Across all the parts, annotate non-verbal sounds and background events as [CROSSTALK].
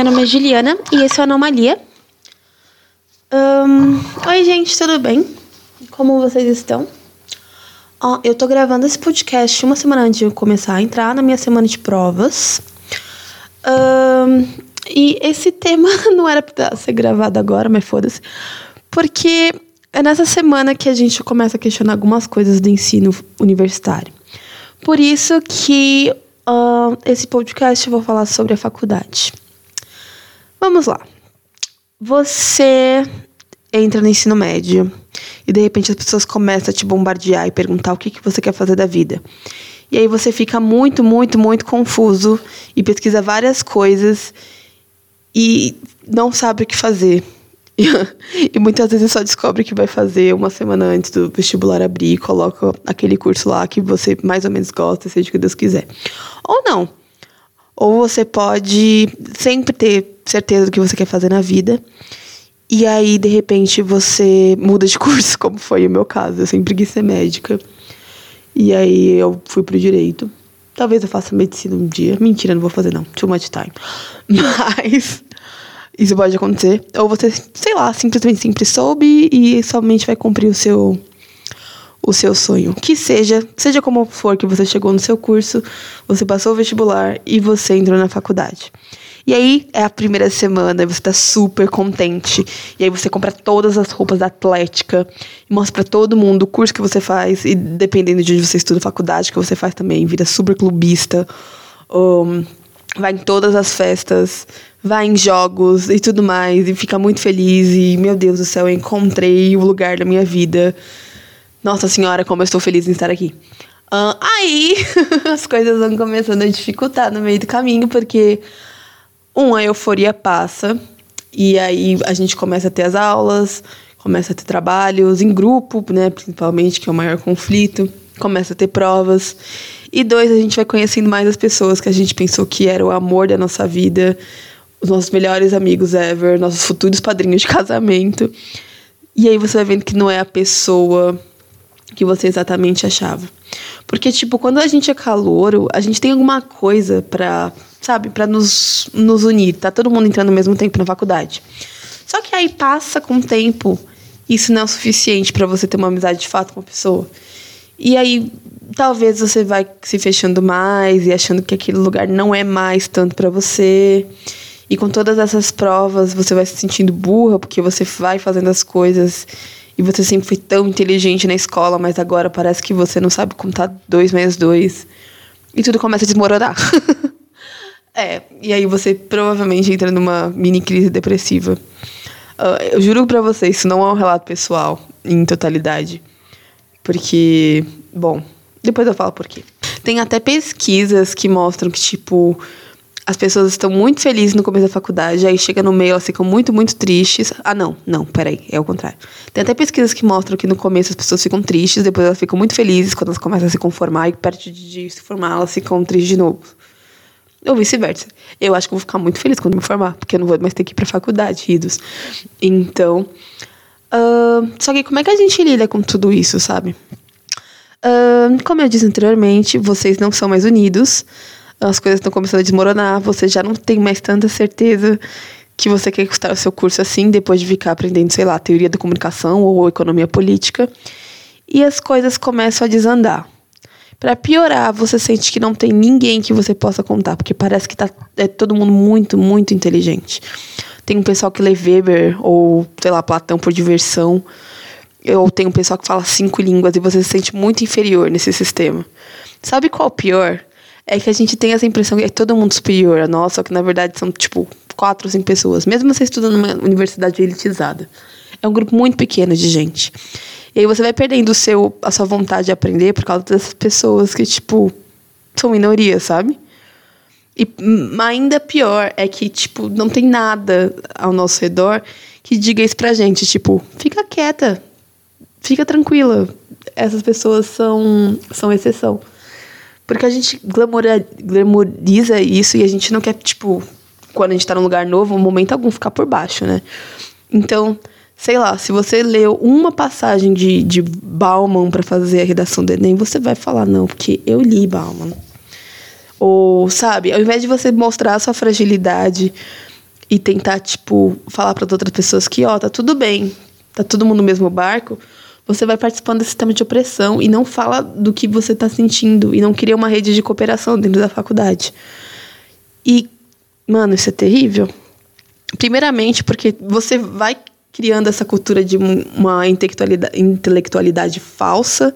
Meu nome é Juliana e esse é o Anomalia. oi, gente, tudo bem? Como vocês estão? Ó, eu tô gravando esse podcast uma semana antes de eu começar a entrar na minha semana de provas. e esse tema [LAUGHS] não era pra ser gravado agora, mas foda-se. Porque é nessa semana que a gente começa a questionar algumas coisas do ensino universitário. Por isso que uh, esse podcast eu vou falar sobre a faculdade. Vamos lá. Você entra no ensino médio e de repente as pessoas começam a te bombardear e perguntar o que, que você quer fazer da vida. E aí você fica muito, muito, muito confuso e pesquisa várias coisas e não sabe o que fazer. [LAUGHS] e muitas vezes só descobre que vai fazer uma semana antes do vestibular abrir e coloca aquele curso lá que você mais ou menos gosta, seja o que Deus quiser. Ou não. Ou você pode sempre ter certeza do que você quer fazer na vida. E aí, de repente, você muda de [LAUGHS] curso, como foi o meu caso. Eu sempre quis ser médica. E aí eu fui pro direito. Talvez eu faça medicina um dia. Mentira, não vou fazer não. Too much time. [LAUGHS] Mas isso pode acontecer. Ou você, sei lá, simplesmente sempre soube e somente vai cumprir o seu o seu sonho. Que seja, seja como for que você chegou no seu curso, você passou o vestibular e você entrou na faculdade. E aí é a primeira semana, você tá super contente. E aí você compra todas as roupas da atlética mostra para todo mundo o curso que você faz. E dependendo de onde você estuda, faculdade que você faz também, vira super clubista. Um, vai em todas as festas, vai em jogos e tudo mais, e fica muito feliz. E, meu Deus do céu, eu encontrei o lugar da minha vida. Nossa Senhora, como eu estou feliz em estar aqui. Uh, aí, [LAUGHS] as coisas vão começando a dificultar no meio do caminho, porque, um, a euforia passa, e aí a gente começa a ter as aulas, começa a ter trabalhos em grupo, né, principalmente, que é o maior conflito, começa a ter provas. E dois, a gente vai conhecendo mais as pessoas que a gente pensou que era o amor da nossa vida, os nossos melhores amigos ever, nossos futuros padrinhos de casamento. E aí você vai vendo que não é a pessoa que você exatamente achava. Porque, tipo, quando a gente é calouro, a gente tem alguma coisa pra, sabe, pra nos, nos unir. Tá todo mundo entrando ao mesmo tempo na faculdade. Só que aí passa com o tempo, isso não é o suficiente para você ter uma amizade de fato com a pessoa. E aí talvez você vai se fechando mais e achando que aquele lugar não é mais tanto para você. E com todas essas provas, você vai se sentindo burra porque você vai fazendo as coisas e você sempre foi tão inteligente na escola, mas agora parece que você não sabe contar dois mais dois. E tudo começa a desmoronar. [LAUGHS] é, e aí você provavelmente entra numa mini crise depressiva. Uh, eu juro pra você, isso não é um relato pessoal, em totalidade. Porque, bom, depois eu falo por quê. Tem até pesquisas que mostram que, tipo, as pessoas estão muito felizes no começo da faculdade, aí chega no meio, elas ficam muito, muito tristes. Ah, não, não, peraí, é o contrário. Tem até pesquisas que mostram que no começo as pessoas ficam tristes, depois elas ficam muito felizes quando elas começam a se conformar, e perto de se formar, elas ficam tristes de novo. Ou vice-versa. Eu acho que vou ficar muito feliz quando me formar, porque eu não vou mais ter que ir pra faculdade, ridos. Então. Uh, só que como é que a gente lida com tudo isso, sabe? Uh, como eu disse anteriormente, vocês não são mais unidos, as coisas estão começando a desmoronar, você já não tem mais tanta certeza que você quer custar o seu curso assim, depois de ficar aprendendo, sei lá, teoria da comunicação ou economia política, e as coisas começam a desandar. Para piorar, você sente que não tem ninguém que você possa contar, porque parece que tá, é todo mundo muito, muito inteligente. Tem um pessoal que lê Weber ou, sei lá, Platão por diversão eu tenho um pessoal que fala cinco línguas e você se sente muito inferior nesse sistema. Sabe qual o pior? É que a gente tem essa impressão que é todo mundo superior a nós, só que na verdade são tipo quatro ou cinco pessoas, mesmo você estudando numa universidade elitizada. É um grupo muito pequeno de gente. E aí você vai perdendo o seu, a sua vontade de aprender por causa dessas pessoas que, tipo, são minoria, sabe? E ainda pior é que, tipo, não tem nada ao nosso redor que diga isso pra gente. Tipo, fica quieta, fica tranquila, essas pessoas são, são exceção. Porque a gente glamoriza isso e a gente não quer, tipo, quando a gente tá num lugar novo, um momento algum ficar por baixo, né? Então, sei lá, se você leu uma passagem de, de Bauman para fazer a redação do Enem, você vai falar, não, porque eu li Bauman. Ou, sabe, ao invés de você mostrar a sua fragilidade e tentar, tipo, falar para outras pessoas que, ó, tá tudo bem, tá todo mundo no mesmo barco, você vai participando desse sistema de opressão e não fala do que você tá sentindo e não cria uma rede de cooperação dentro da faculdade. E, mano, isso é terrível. Primeiramente, porque você vai criando essa cultura de uma intelectualidade, intelectualidade falsa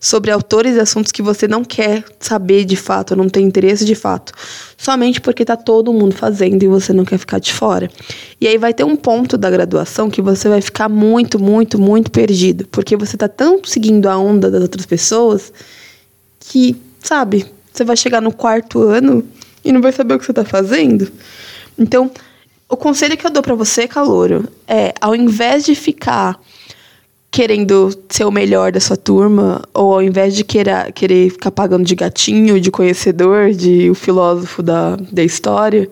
sobre autores e assuntos que você não quer saber de fato, não tem interesse de fato, somente porque está todo mundo fazendo e você não quer ficar de fora. E aí vai ter um ponto da graduação que você vai ficar muito, muito, muito perdido, porque você está tão seguindo a onda das outras pessoas que, sabe, você vai chegar no quarto ano e não vai saber o que você está fazendo. Então, o conselho que eu dou para você, calouro, é ao invés de ficar querendo ser o melhor da sua turma, ou ao invés de querer, querer ficar pagando de gatinho, de conhecedor, de o filósofo da, da história,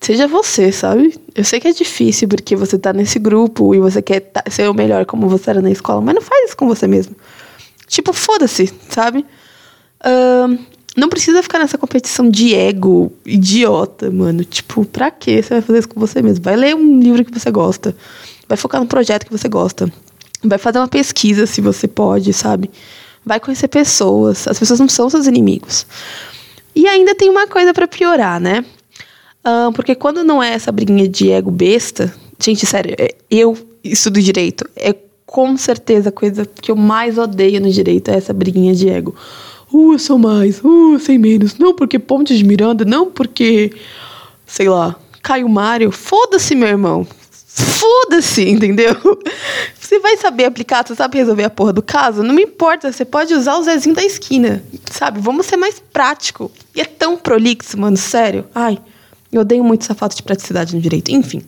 seja você, sabe? Eu sei que é difícil porque você tá nesse grupo e você quer tá, ser o melhor como você era na escola, mas não faz isso com você mesmo. Tipo, foda-se, sabe? Uh, não precisa ficar nessa competição de ego idiota, mano. Tipo, pra que você vai fazer isso com você mesmo? Vai ler um livro que você gosta. Vai focar no projeto que você gosta. Vai fazer uma pesquisa se você pode, sabe? Vai conhecer pessoas. As pessoas não são seus inimigos. E ainda tem uma coisa para piorar, né? Uh, porque quando não é essa briguinha de ego besta, gente, sério, é, eu estudo direito. É com certeza a coisa que eu mais odeio no direito é essa briguinha de ego. Uh, sou mais, uh, sei menos. Não porque Ponte de Miranda, não porque, sei lá, Caio Mário. Foda-se, meu irmão. Foda-se, [LAUGHS] entendeu? Você vai saber aplicar, você sabe resolver a porra do caso? Não me importa, você pode usar o Zezinho da esquina, sabe? Vamos ser mais prático. E é tão prolixo, mano, sério. Ai, eu odeio muito essa falta de praticidade no direito. Enfim,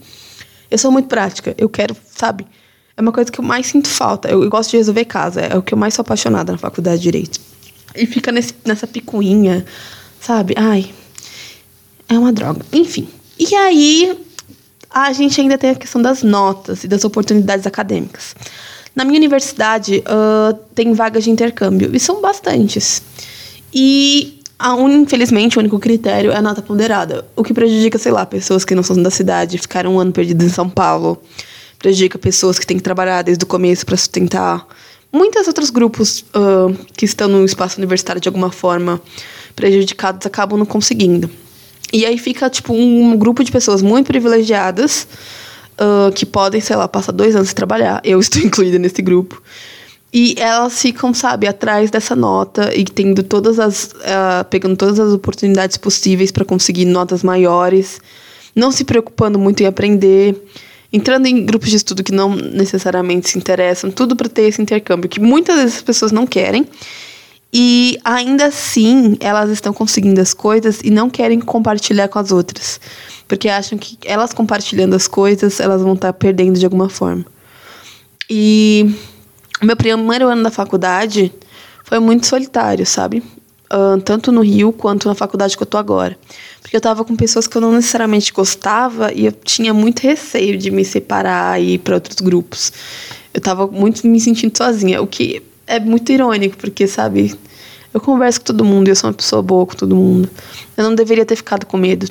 eu sou muito prática. Eu quero, sabe? É uma coisa que eu mais sinto falta. Eu, eu gosto de resolver casa, é o que eu mais sou apaixonada na faculdade de direito. E fica nesse, nessa picuinha, sabe? Ai, é uma droga. Enfim. E aí, a gente ainda tem a questão das notas e das oportunidades acadêmicas. Na minha universidade, uh, tem vagas de intercâmbio, e são bastantes. E, a un, infelizmente, o único critério é a nota ponderada, o que prejudica, sei lá, pessoas que não são da cidade, ficaram um ano perdidos em São Paulo, prejudica pessoas que têm que trabalhar desde o começo para sustentar. Muitos outros grupos uh, que estão no espaço universitário de alguma forma prejudicados acabam não conseguindo. E aí fica, tipo, um grupo de pessoas muito privilegiadas uh, que podem, sei lá, passar dois anos sem trabalhar. [LAUGHS] Eu estou incluída nesse grupo. E elas ficam, sabe, atrás dessa nota e tendo todas as. Uh, pegando todas as oportunidades possíveis para conseguir notas maiores, não se preocupando muito em aprender, entrando em grupos de estudo que não necessariamente se interessam, tudo para ter esse intercâmbio que muitas vezes as pessoas não querem. E ainda assim, elas estão conseguindo as coisas e não querem compartilhar com as outras. Porque acham que elas compartilhando as coisas, elas vão estar perdendo de alguma forma. E meu primeiro ano da faculdade foi muito solitário, sabe? Uh, tanto no Rio quanto na faculdade que eu tô agora. Porque eu tava com pessoas que eu não necessariamente gostava e eu tinha muito receio de me separar e ir para outros grupos. Eu tava muito me sentindo sozinha, o que é muito irônico, porque, sabe, eu converso com todo mundo e eu sou uma pessoa boa com todo mundo. Eu não deveria ter ficado com medo.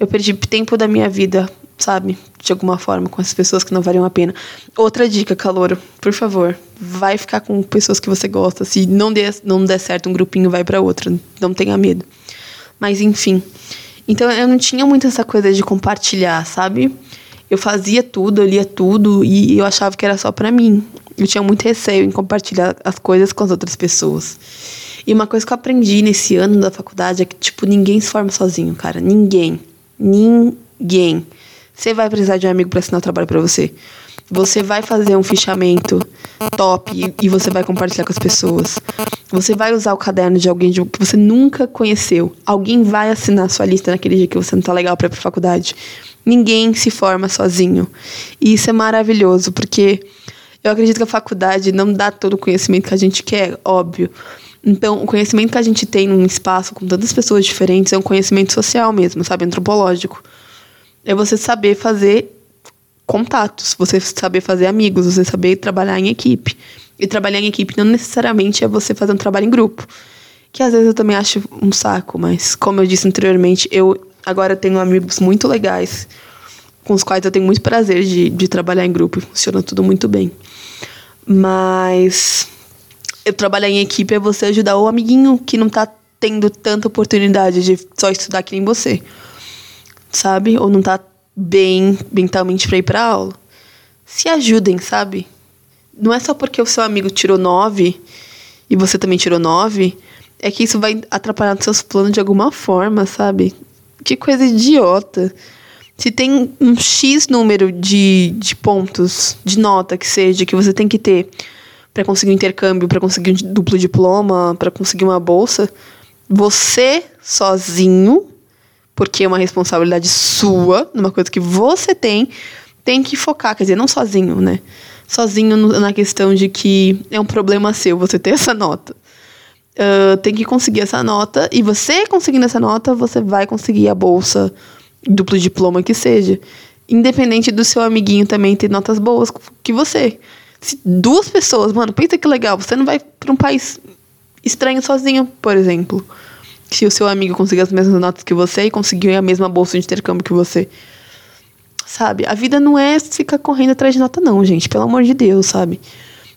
Eu perdi tempo da minha vida, sabe, de alguma forma, com essas pessoas que não valiam a pena. Outra dica, calouro, por favor, vai ficar com pessoas que você gosta. Se não der, não der certo um grupinho, vai para outra. Não tenha medo. Mas, enfim. Então, eu não tinha muito essa coisa de compartilhar, sabe? Eu fazia tudo, eu lia tudo e eu achava que era só para mim. Eu tinha muito receio em compartilhar as coisas com as outras pessoas. E uma coisa que eu aprendi nesse ano da faculdade é que, tipo, ninguém se forma sozinho, cara. Ninguém. Ninguém. Você vai precisar de um amigo para assinar o trabalho para você. Você vai fazer um fichamento top e, você vai compartilhar com as pessoas. Você vai usar o caderno de alguém que você nunca conheceu. Alguém vai assinar a sua lista naquele dia que você não tá legal para ir pra faculdade. Ninguém se forma sozinho. E isso é maravilhoso, porque eu acredito que a faculdade não dá todo o conhecimento que a gente quer, óbvio. Então, o conhecimento que a gente tem num espaço com tantas pessoas diferentes é um conhecimento social mesmo, sabe? Antropológico. É você saber fazer contatos, você saber fazer amigos, você saber trabalhar em equipe. E trabalhar em equipe não necessariamente é você fazer um trabalho em grupo. Que às vezes eu também acho um saco, mas como eu disse anteriormente, eu Agora tenho amigos muito legais, com os quais eu tenho muito prazer de, de trabalhar em grupo. Funciona tudo muito bem. Mas eu trabalhar em equipe é você ajudar o amiguinho que não tá tendo tanta oportunidade de só estudar que nem você. Sabe? Ou não tá bem mentalmente pra ir pra aula. Se ajudem, sabe? Não é só porque o seu amigo tirou nove e você também tirou nove, é que isso vai atrapalhar nos seus planos de alguma forma, sabe? Que coisa idiota. Se tem um X número de, de pontos, de nota que seja, que você tem que ter para conseguir um intercâmbio, para conseguir um duplo diploma, para conseguir uma bolsa, você sozinho, porque é uma responsabilidade sua, numa coisa que você tem, tem que focar, quer dizer, não sozinho, né? Sozinho na questão de que é um problema seu você ter [LAUGHS] essa nota. Uh, tem que conseguir essa nota, e você conseguindo essa nota, você vai conseguir a bolsa duplo diploma que seja. Independente do seu amiguinho também ter notas boas que você. Se duas pessoas, mano, pensa que legal, você não vai para um país estranho sozinho, por exemplo. Se o seu amigo conseguir as mesmas notas que você e conseguir a mesma bolsa de intercâmbio que você. Sabe? A vida não é ficar correndo atrás de nota, não, gente. Pelo amor de Deus, sabe?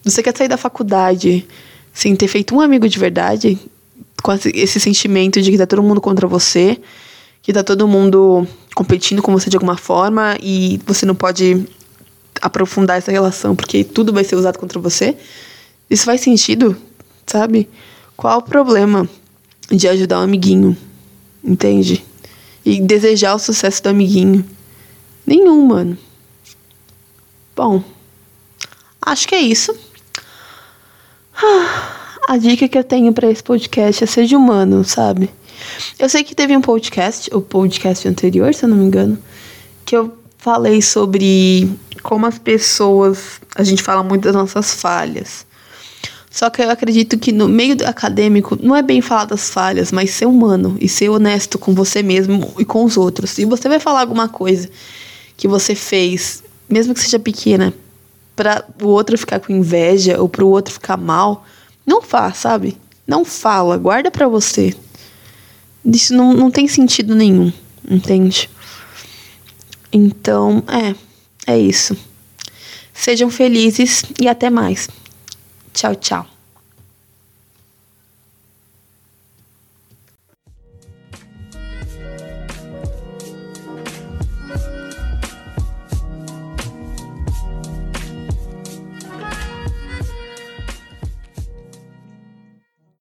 Você quer sair da faculdade sem ter feito um amigo de verdade, com esse sentimento de que tá todo mundo contra você, que tá todo mundo competindo com você de alguma forma e você não pode aprofundar essa relação porque tudo vai ser usado contra você. Isso faz sentido, sabe? Qual o problema de ajudar um amiguinho? Entende? E desejar o sucesso do amiguinho? Nenhum, mano. Bom, acho que é isso. A dica que eu tenho para esse podcast é seja humano, sabe? Eu sei que teve um podcast, o podcast anterior, se eu não me engano, que eu falei sobre como as pessoas. A gente fala muito das nossas falhas. Só que eu acredito que no meio acadêmico não é bem falar das falhas, mas ser humano e ser honesto com você mesmo e com os outros. Se você vai falar alguma coisa que você fez, mesmo que seja pequena, para o outro ficar com inveja ou para o outro ficar mal, não faz, sabe? Não fala, guarda para você. Isso não, não tem sentido nenhum, entende? Então, é, é isso. Sejam felizes e até mais. Tchau, tchau.